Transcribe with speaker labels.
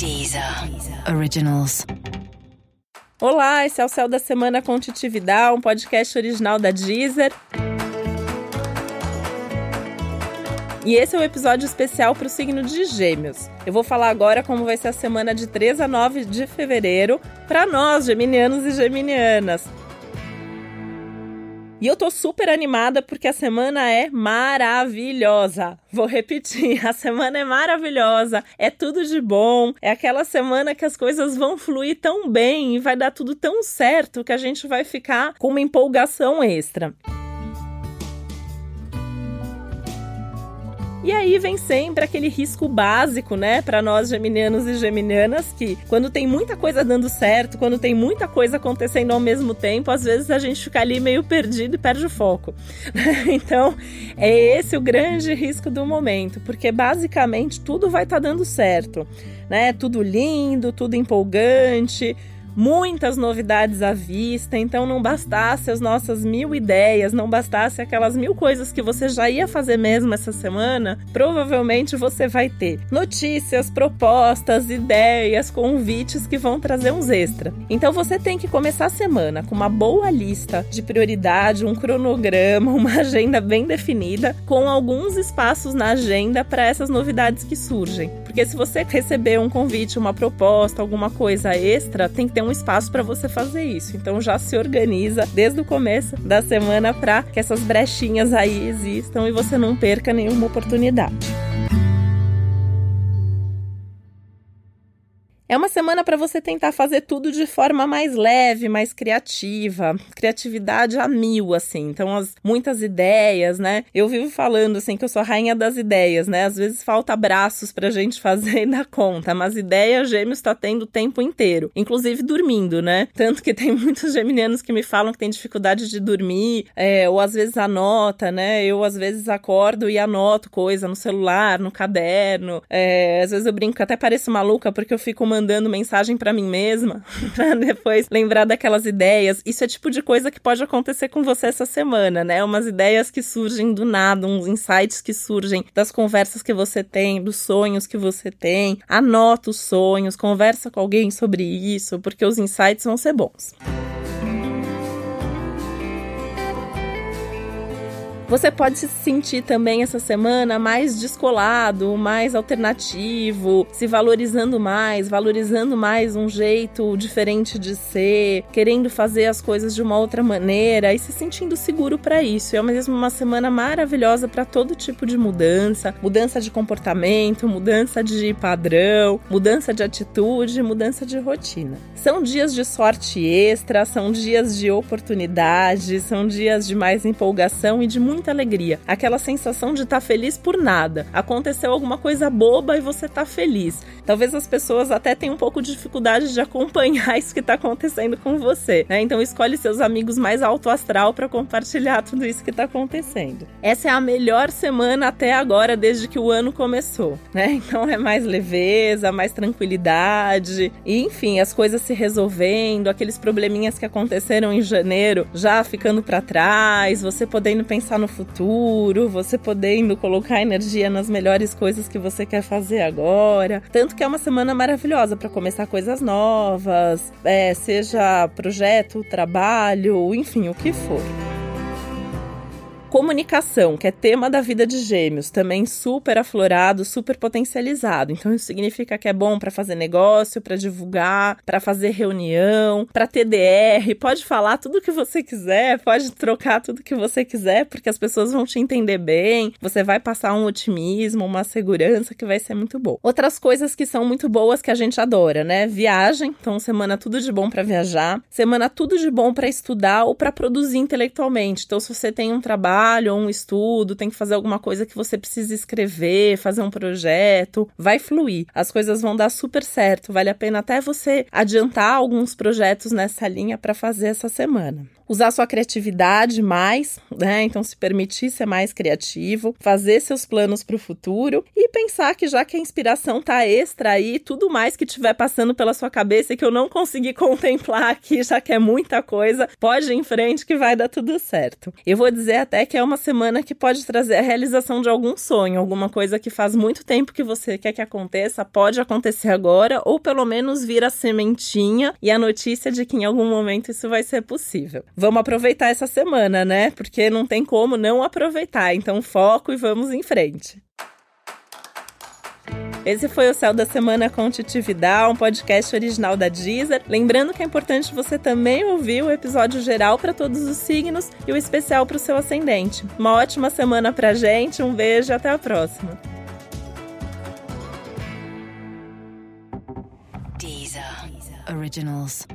Speaker 1: Deezer Originals.
Speaker 2: Olá, esse é o Céu da Semana com Titividade, um podcast original da Deezer. E esse é um episódio especial para o signo de Gêmeos. Eu vou falar agora como vai ser a semana de 3 a 9 de fevereiro para nós, geminianos e geminianas. E eu tô super animada porque a semana é maravilhosa. Vou repetir, a semana é maravilhosa, é tudo de bom, é aquela semana que as coisas vão fluir tão bem e vai dar tudo tão certo que a gente vai ficar com uma empolgação extra. E aí vem sempre aquele risco básico, né, para nós geminianos e geminianas, que quando tem muita coisa dando certo, quando tem muita coisa acontecendo ao mesmo tempo, às vezes a gente fica ali meio perdido e perde o foco. então, é esse o grande risco do momento, porque basicamente tudo vai estar tá dando certo, né? Tudo lindo, tudo empolgante, muitas novidades à vista, então não bastasse as nossas mil ideias, não bastasse aquelas mil coisas que você já ia fazer mesmo essa semana, provavelmente você vai ter notícias, propostas, ideias, convites que vão trazer uns extra. Então você tem que começar a semana com uma boa lista de prioridade, um cronograma, uma agenda bem definida, com alguns espaços na agenda para essas novidades que surgem. Porque se você receber um convite, uma proposta, alguma coisa extra, tem que ter um espaço para você fazer isso. Então já se organiza desde o começo da semana para que essas brechinhas aí existam e você não perca nenhuma oportunidade. É uma semana para você tentar fazer tudo de forma mais leve, mais criativa, criatividade a mil, assim. Então, as, muitas ideias, né? Eu vivo falando, assim, que eu sou a rainha das ideias, né? Às vezes falta braços pra gente fazer e dar conta, mas ideia gêmeos está tendo o tempo inteiro, inclusive dormindo, né? Tanto que tem muitos geminianos que me falam que tem dificuldade de dormir, é, ou às vezes anota, né? Eu às vezes acordo e anoto coisa no celular, no caderno. É, às vezes eu brinco até pareço maluca porque eu fico mandando mandando mensagem para mim mesma, para depois lembrar daquelas ideias. Isso é tipo de coisa que pode acontecer com você essa semana, né? Umas ideias que surgem do nada, uns insights que surgem das conversas que você tem, dos sonhos que você tem. Anota os sonhos, conversa com alguém sobre isso, porque os insights vão ser bons. Você pode se sentir também essa semana mais descolado, mais alternativo, se valorizando mais, valorizando mais um jeito diferente de ser, querendo fazer as coisas de uma outra maneira e se sentindo seguro para isso. É mesmo uma semana maravilhosa para todo tipo de mudança, mudança de comportamento, mudança de padrão, mudança de atitude, mudança de rotina. São dias de sorte extra, são dias de oportunidade, são dias de mais empolgação e de muito muita alegria. Aquela sensação de estar tá feliz por nada. Aconteceu alguma coisa boba e você tá feliz. Talvez as pessoas até tenham um pouco de dificuldade de acompanhar isso que tá acontecendo com você, né? Então escolhe seus amigos mais alto astral para compartilhar tudo isso que tá acontecendo. Essa é a melhor semana até agora desde que o ano começou, né? Então é mais leveza, mais tranquilidade, e enfim, as coisas se resolvendo, aqueles probleminhas que aconteceram em janeiro já ficando para trás, você podendo pensar no futuro, você podendo colocar energia nas melhores coisas que você quer fazer agora. Tanto que é uma semana maravilhosa para começar coisas novas, é, seja projeto, trabalho, enfim, o que for. Comunicação, que é tema da vida de gêmeos, também super aflorado, super potencializado. Então, isso significa que é bom para fazer negócio, para divulgar, para fazer reunião, para TDR. Pode falar tudo que você quiser, pode trocar tudo que você quiser, porque as pessoas vão te entender bem. Você vai passar um otimismo, uma segurança que vai ser muito bom. Outras coisas que são muito boas que a gente adora, né? Viagem. Então, semana tudo de bom para viajar. Semana tudo de bom para estudar ou para produzir intelectualmente. Então, se você tem um trabalho trabalho ou um estudo, tem que fazer alguma coisa que você precisa escrever, fazer um projeto, vai fluir. As coisas vão dar super certo. Vale a pena até você adiantar alguns projetos nessa linha para fazer essa semana usar sua criatividade mais, né? Então, se permitir ser mais criativo, fazer seus planos para o futuro e pensar que já que a inspiração tá extra aí, tudo mais que tiver passando pela sua cabeça e que eu não consegui contemplar aqui, já que é muita coisa, pode ir em frente que vai dar tudo certo. Eu vou dizer até que é uma semana que pode trazer a realização de algum sonho, alguma coisa que faz muito tempo que você quer que aconteça, pode acontecer agora, ou pelo menos vir a sementinha e a notícia de que em algum momento isso vai ser possível. Vamos aproveitar essa semana, né? Porque não tem como não aproveitar. Então, foco e vamos em frente. Esse foi o Céu da Semana com Titi Vidal, um podcast original da Deezer. Lembrando que é importante você também ouvir o episódio geral para todos os signos e o especial para o seu ascendente. Uma ótima semana pra gente, um beijo e até a próxima.
Speaker 1: Deezer. Originals.